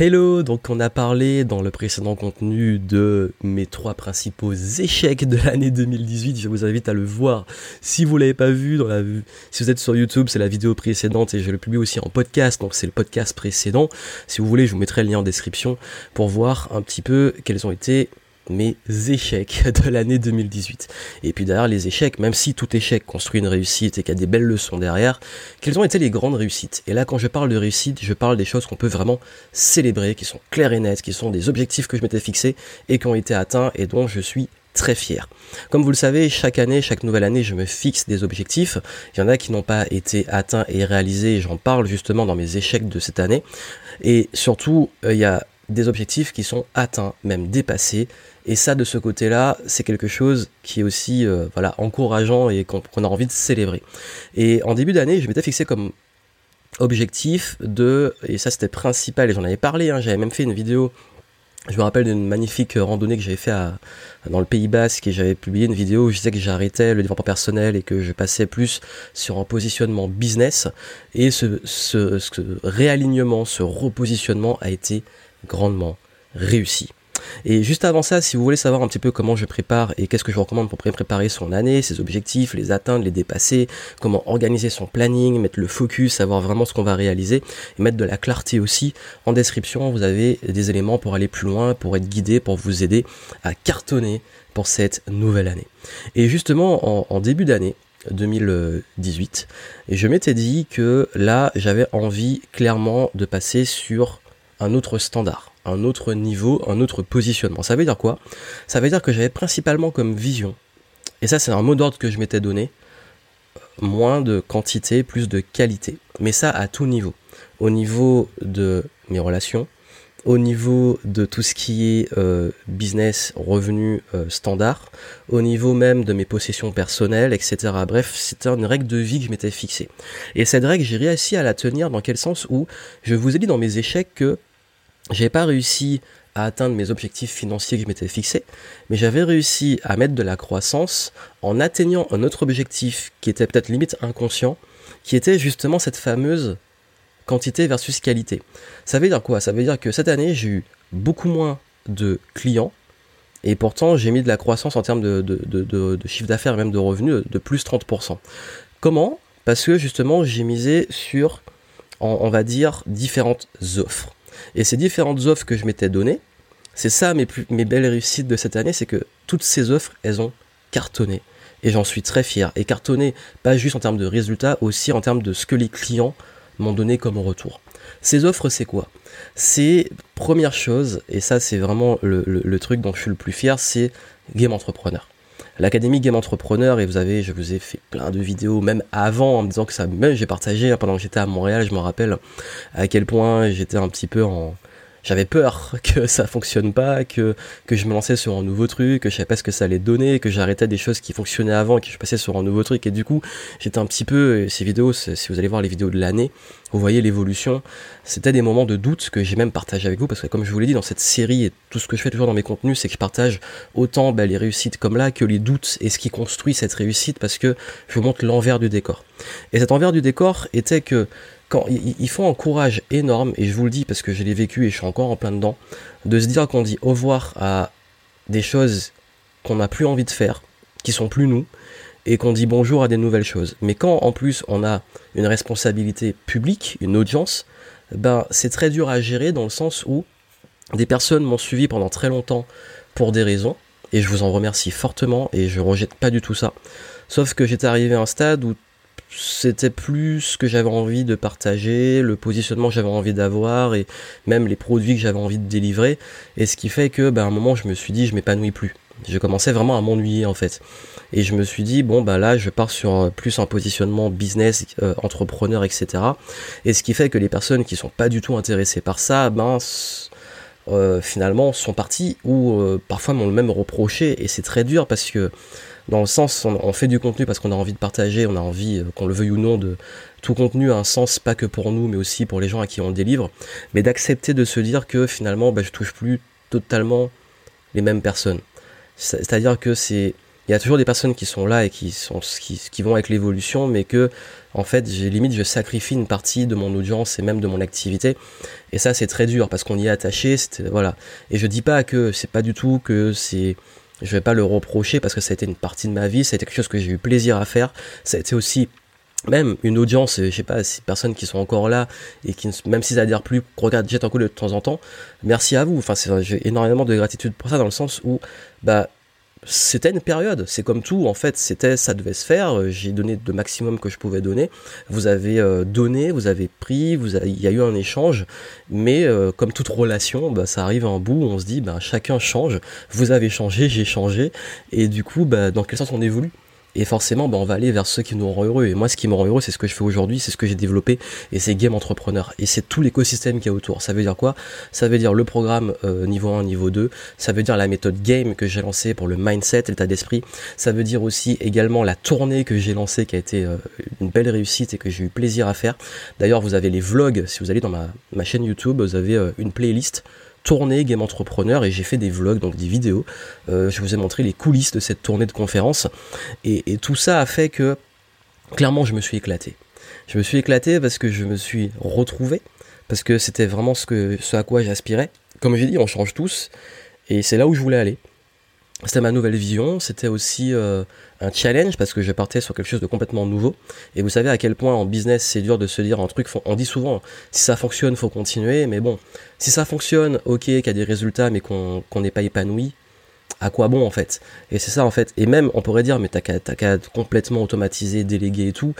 Hello, donc on a parlé dans le précédent contenu de mes trois principaux échecs de l'année 2018. Je vous invite à le voir si vous l'avez pas vu. Si vous êtes sur YouTube, c'est la vidéo précédente et je le publie aussi en podcast, donc c'est le podcast précédent. Si vous voulez, je vous mettrai le lien en description pour voir un petit peu quels ont été mes échecs de l'année 2018. Et puis derrière les échecs, même si tout échec construit une réussite et qu'il y a des belles leçons derrière, quelles ont été les grandes réussites? Et là, quand je parle de réussite, je parle des choses qu'on peut vraiment célébrer, qui sont claires et nettes, qui sont des objectifs que je m'étais fixés et qui ont été atteints et dont je suis très fier. Comme vous le savez, chaque année, chaque nouvelle année, je me fixe des objectifs. Il y en a qui n'ont pas été atteints et réalisés, j'en parle justement dans mes échecs de cette année. Et surtout, euh, il y a des objectifs qui sont atteints, même dépassés. Et ça, de ce côté-là, c'est quelque chose qui est aussi euh, voilà, encourageant et qu'on a envie de célébrer. Et en début d'année, je m'étais fixé comme objectif de, et ça c'était principal, et j'en avais parlé, hein, j'avais même fait une vidéo je me rappelle d'une magnifique randonnée que j'avais fait dans le Pays Basque et j'avais publié une vidéo où je disais que j'arrêtais le développement personnel et que je passais plus sur un positionnement business. Et ce, réalignement, ce repositionnement a été grandement réussi. Et juste avant ça, si vous voulez savoir un petit peu comment je prépare et qu'est-ce que je recommande pour préparer son année, ses objectifs, les atteindre, les dépasser, comment organiser son planning, mettre le focus, savoir vraiment ce qu'on va réaliser et mettre de la clarté aussi, en description, vous avez des éléments pour aller plus loin, pour être guidé, pour vous aider à cartonner pour cette nouvelle année. Et justement, en, début d'année, 2018, et je m'étais dit que là, j'avais envie clairement de passer sur un autre standard un autre niveau, un autre positionnement. Ça veut dire quoi? Ça veut dire que j'avais principalement comme vision, et ça c'est un mot d'ordre que je m'étais donné, moins de quantité, plus de qualité. Mais ça à tout niveau. Au niveau de mes relations, au niveau de tout ce qui est euh, business, revenu euh, standard, au niveau même de mes possessions personnelles, etc. Bref, c'était une règle de vie que je m'étais fixée. Et cette règle, j'ai réussi à la tenir dans quel sens? Où je vous ai dit dans mes échecs que j'ai pas réussi à atteindre mes objectifs financiers que je m'étais fixés, mais j'avais réussi à mettre de la croissance en atteignant un autre objectif qui était peut-être limite inconscient, qui était justement cette fameuse quantité versus qualité. Ça veut dire quoi? Ça veut dire que cette année, j'ai eu beaucoup moins de clients, et pourtant j'ai mis de la croissance en termes de, de chiffre d'affaires et même de revenus de plus 30%. Comment? Parce que justement j'ai misé sur, on va dire, différentes offres. Et ces différentes offres que je m'étais données, c'est ça mes, belles réussites de cette année, c'est que toutes ces offres, elles ont cartonné. Et j'en suis très fier. Et cartonné, pas juste en termes de résultats, aussi en termes de ce que les clients m'ont donné comme retour. Ces offres, c'est quoi? C'est, première chose, et ça c'est vraiment le, truc dont je suis le plus fier, c'est Game Entrepreneur l'Académie Game Entrepreneur et vous avez, je vous ai fait plein de vidéos même avant en me disant que ça, même j'ai partagé hein, pendant que j'étais à Montréal, je me rappelle à quel point j'étais un petit peu en, j'avais peur que ça fonctionne pas, que, que je me lançais sur un nouveau truc, que je savais pas ce que ça allait donner, que j'arrêtais des choses qui fonctionnaient avant et que je passais sur un nouveau truc. Et du coup, j'étais un petit peu, ces vidéos, si vous allez voir les vidéos de l'année, vous voyez l'évolution. C'était des moments de doute que j'ai même partagé avec vous parce que comme je vous l'ai dit dans cette série et tout ce que je fais toujours dans mes contenus, c'est que je partage autant bah, les réussites comme là que les doutes et ce qui construit cette réussite parce que je vous montre l'envers du décor. Et cet envers du décor était que quand il faut un courage énorme, et je vous le dis parce que je l'ai vécu et je suis encore en plein dedans, de se dire qu'on dit au revoir à des choses qu'on n'a plus envie de faire, qui sont plus nous, et qu'on dit bonjour à des nouvelles choses. Mais quand en plus on a une responsabilité publique, une audience, ben c'est très dur à gérer dans le sens où des personnes m'ont suivi pendant très longtemps pour des raisons, et je vous en remercie fortement, et je rejette pas du tout ça. Sauf que j'étais arrivé à un stade où c'était plus ce que j'avais envie de partager, le positionnement que j'avais envie d'avoir et même les produits que j'avais envie de délivrer. Et ce qui fait que, ben, à un moment, je me suis dit, je m'épanouis plus. Je commençais vraiment à m'ennuyer en fait. Et je me suis dit, bon, bah là, je pars sur euh, plus un positionnement business, euh, entrepreneur, etc. Et ce qui fait que les personnes qui sont pas du tout intéressées par ça, ben, euh, finalement, sont parties ou parfois m'ont même reproché. Et c'est très dur parce que dans le sens, on, fait du contenu parce qu'on a envie de partager, on a envie, euh, qu'on le veuille ou non, de tout contenu a un sens pas que pour nous, mais aussi pour les gens à qui on délivre, mais d'accepter de se dire que finalement, bah, je touche plus totalement les mêmes personnes. C'est-à-dire que c'est il y a toujours des personnes qui sont là et qui sont qui, qui vont avec l'évolution, mais que en fait, j'ai limite je sacrifie une partie de mon audience et même de mon activité. Et ça, c'est très dur parce qu'on y est attaché. Voilà. Et je dis pas que c'est pas du tout que c'est je vais pas le reprocher parce que ça a été une partie de ma vie, ça a été quelque chose que j'ai eu plaisir à faire. Ça a été aussi même une audience, je sais pas, si personnes qui sont encore là et qui, même s'ils adhèrent plus, regardent, jettent un coup de temps en temps, merci à vous. Enfin, j'ai énormément de gratitude pour ça dans le sens où, bah, c'était une période, c'est comme tout, en fait, c'était, ça devait se faire, j'ai donné le maximum que je pouvais donner, vous avez euh, donné, vous avez pris, il y a eu un échange, mais euh, comme toute relation, bah, ça arrive à un bout où on se dit, bah, chacun change, vous avez changé, j'ai changé, et du coup, bah, dans quel sens on évolue? Et forcément, bah, on va aller vers ceux qui nous rendent heureux. Et moi, ce qui me rend heureux, c'est ce que je fais aujourd'hui, c'est ce que j'ai développé, et c'est Game Entrepreneur. Et c'est tout l'écosystème qui est autour. Ça veut dire quoi? Ça veut dire le programme euh, niveau 1, niveau 2. Ça veut dire la méthode Game que j'ai lancée pour le mindset, l'état d'esprit. Ça veut dire aussi également la tournée que j'ai lancée, qui a été euh, une belle réussite et que j'ai eu plaisir à faire. D'ailleurs, vous avez les vlogs. Si vous allez dans ma, ma chaîne YouTube, vous avez euh, une playlist tournée Game Entrepreneur et j'ai fait des vlogs, donc des vidéos. Euh, je vous ai montré les coulisses de cette tournée de conférence. Et, tout ça a fait que, clairement, je me suis éclaté. Je me suis éclaté parce que je me suis retrouvé, parce que c'était vraiment ce, à quoi j'aspirais. Comme j'ai dit, on change tous, et c'est là où je voulais aller. C'était ma nouvelle vision, c'était aussi euh, un challenge parce que je partais sur quelque chose de complètement nouveau. Et vous savez à quel point en business c'est dur de se dire un truc, on dit souvent si ça fonctionne faut continuer, mais bon, si ça fonctionne, ok, qu'il y a des résultats mais qu'on n'est pas épanoui, à quoi bon en fait? Et c'est ça en fait. Et même on pourrait dire mais t'as qu'à complètement automatiser, déléguer et tout.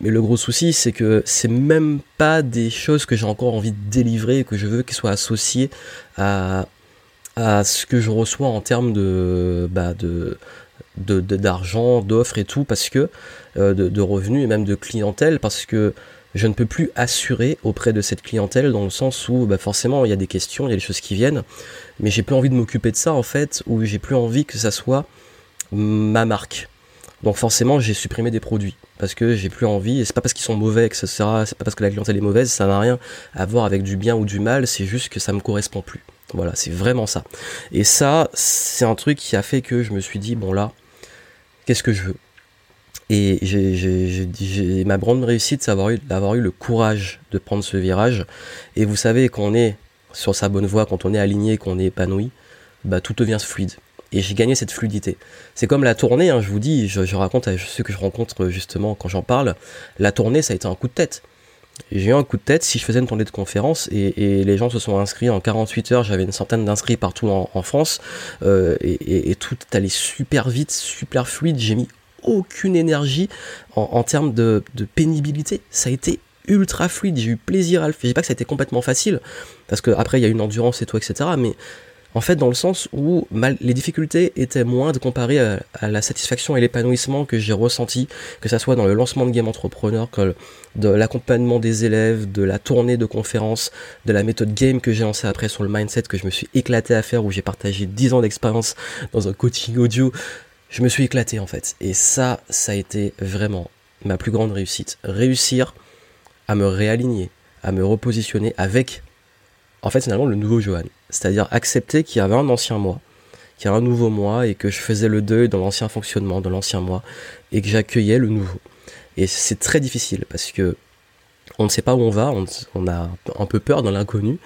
Mais le gros souci, c'est que c'est même pas des choses que j'ai encore envie de délivrer, que je veux qu'ils soient associées à, à ce que je reçois en termes de bah, de d'argent, d'offres et tout, parce que euh, de, revenus et même de clientèle, parce que je ne peux plus assurer auprès de cette clientèle dans le sens où bah, forcément il y a des questions, il y a des choses qui viennent, mais j'ai plus envie de m'occuper de ça en fait, ou j'ai plus envie que ça soit ma marque. Donc forcément j'ai supprimé des produits parce que j'ai plus envie et c'est pas parce qu'ils sont mauvais etc. c'est pas parce que la clientèle est mauvaise, ça n'a rien à voir avec du bien ou du mal, c'est juste que ça me correspond plus. Voilà, c'est vraiment ça. Et ça, c'est un truc qui a fait que je me suis dit, bon là, qu'est-ce que je veux? Et j'ai ma grande réussite, c'est d'avoir eu, le courage de prendre ce virage. Et vous savez, quand on est sur sa bonne voie, quand on est aligné, qu'on est épanoui, bah, tout devient fluide. Et j'ai gagné cette fluidité. C'est comme la tournée, hein, je vous dis, je raconte à ceux que je rencontre justement quand j'en parle, la tournée, ça a été un coup de tête j'ai eu un coup de tête si je faisais une tournée de conférence et, les gens se sont inscrits en 48 heures. J'avais une centaine d'inscrits partout en, France euh, et, tout allait super vite, super fluide. J'ai mis aucune énergie en, termes de, pénibilité. Ça a été ultra fluide. J'ai eu plaisir à le faire. Je dis pas que ça a été complètement facile parce que après il y a une endurance et tout, etc. Mais en fait, dans le sens où les difficultés étaient moindres comparées à, à la satisfaction et l'épanouissement que j'ai ressenti, que ce soit dans le lancement de Game Entrepreneur, que de l'accompagnement des élèves, de la tournée de conférences, de la méthode game que j'ai lancée après sur le mindset que je me suis éclaté à faire, où j'ai partagé 10 ans d'expérience dans un coaching audio. Je me suis éclaté en fait. Et ça, ça a été vraiment ma plus grande réussite. Réussir à me réaligner, à me repositionner avec en fait finalement le nouveau Johan. C'est-à-dire accepter qu'il y avait un ancien moi, qu'il y a un nouveau moi et que je faisais le deuil dans l'ancien fonctionnement, de l'ancien moi, et que j'accueillais le nouveau. Et c'est très difficile parce que on ne sait pas où on va, on, a un peu peur dans l'inconnu,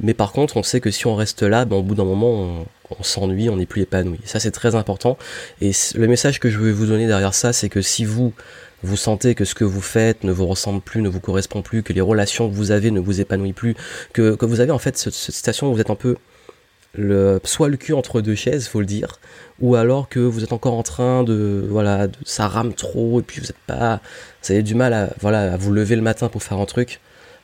mais par contre on sait que si on reste là, ben, au bout d'un moment on, s'ennuie, on n'est plus épanoui. Ça c'est très important. Et le message que je veux vous donner derrière ça, c'est que si vous vous sentez que ce que vous faites ne vous ressemble plus, ne vous correspond plus, que les relations que vous avez ne vous épanouissent plus, que, que vous avez en fait cette, cette situation où vous êtes un peu le, soit le cul entre deux chaises, faut le dire, ou alors que vous êtes encore en train de, voilà, de, ça rame trop et puis vous êtes pas, vous avez du mal à, voilà, à vous lever le matin pour faire un truc,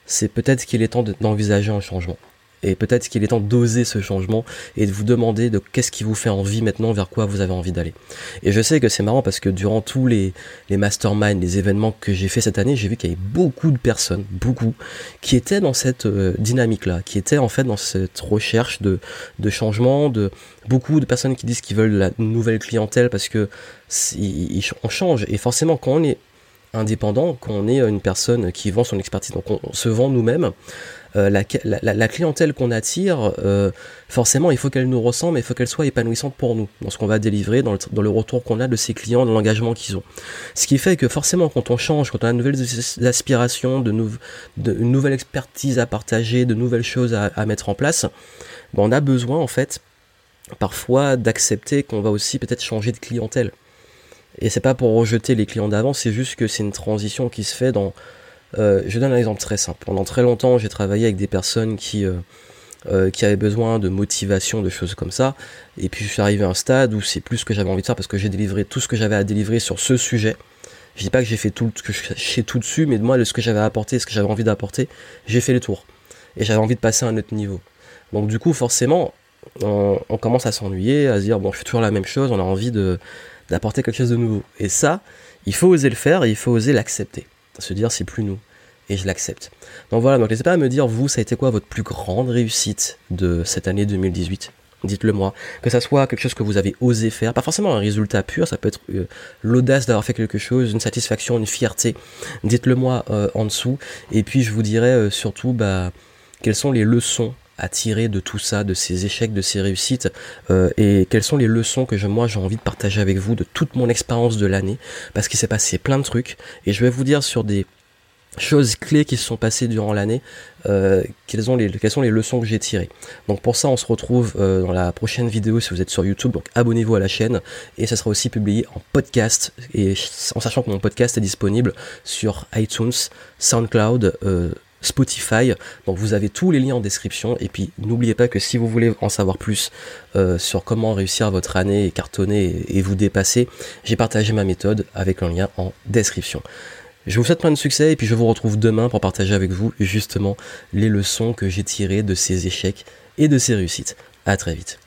c'est peut-être qu'il est temps d'envisager un changement. Et peut-être qu'il est temps d'oser ce changement et de vous demander de qu'est-ce qui vous fait envie maintenant, vers quoi vous avez envie d'aller. Et je sais que c'est marrant parce que durant tous les, les masterminds, les événements que j'ai fait cette année, j'ai vu qu'il y avait beaucoup de personnes, beaucoup, qui étaient dans cette euh, dynamique-là, qui étaient en fait dans cette recherche de, changement, de beaucoup de personnes qui disent qu'ils veulent la nouvelle clientèle parce que on change. Et forcément, quand on est indépendant, quand on est une personne qui vend son expertise, donc on se vend nous-mêmes, euh, la, clientèle qu'on attire, euh, forcément, il faut qu'elle nous ressemble, mais il faut qu'elle soit épanouissante pour nous, dans ce qu'on va délivrer, dans le, retour qu'on a de ces clients, dans l'engagement qu'ils ont. Ce qui fait que forcément, quand on change, quand on a de nouvelles aspirations, de, de une nouvelle expertise à partager, de nouvelles choses à, à mettre en place, ben, on a besoin, en fait, parfois d'accepter qu'on va aussi peut-être changer de clientèle. Et c'est pas pour rejeter les clients d'avant, c'est juste que c'est une transition qui se fait dans. Euh, je donne un exemple très simple. Pendant très longtemps, j'ai travaillé avec des personnes qui, euh, euh, qui avaient besoin de motivation, de choses comme ça. Et puis je suis arrivé à un stade où c'est plus ce que j'avais envie de faire parce que j'ai délivré tout ce que j'avais à délivrer sur ce sujet. Je dis pas que j'ai fait tout, que je sais tout dessus, mais de moi, ce que j'avais à apporter, ce que j'avais envie d'apporter, j'ai fait le tour. Et j'avais envie de passer à un autre niveau. Donc du coup, forcément, on, on commence à s'ennuyer, à se dire bon, je fais toujours la même chose, on a envie de d'apporter quelque chose de nouveau. Et ça, il faut oser le faire et il faut oser l'accepter. Se dire c'est plus nous. Et je l'accepte. Donc voilà, donc n'hésitez pas à me dire, vous, ça a été quoi votre plus grande réussite de cette année 2018 Dites-le moi. Que ça soit quelque chose que vous avez osé faire, pas forcément un résultat pur, ça peut être euh, l'audace d'avoir fait quelque chose, une satisfaction, une fierté. Dites-le moi euh, en dessous. Et puis je vous dirai euh, surtout bah, quelles sont les leçons à tirer de tout ça, de ces échecs, de ces réussites, euh, et quelles sont les leçons que je, moi j'ai envie de partager avec vous de toute mon expérience de l'année, parce qu'il s'est passé plein de trucs, et je vais vous dire sur des choses clés qui se sont passées durant l'année, euh, quelles, les, quelles sont les leçons que j'ai tirées. Donc pour ça, on se retrouve euh, dans la prochaine vidéo si vous êtes sur YouTube, donc abonnez-vous à la chaîne, et ça sera aussi publié en podcast, et en sachant que mon podcast est disponible sur iTunes, SoundCloud, euh, Spotify. Donc vous avez tous les liens en description. Et puis n'oubliez pas que si vous voulez en savoir plus euh, sur comment réussir votre année et cartonner et, vous dépasser, j'ai partagé ma méthode avec un lien en description. Je vous souhaite plein de succès et puis je vous retrouve demain pour partager avec vous justement les leçons que j'ai tirées de ces échecs et de ces réussites. À très vite.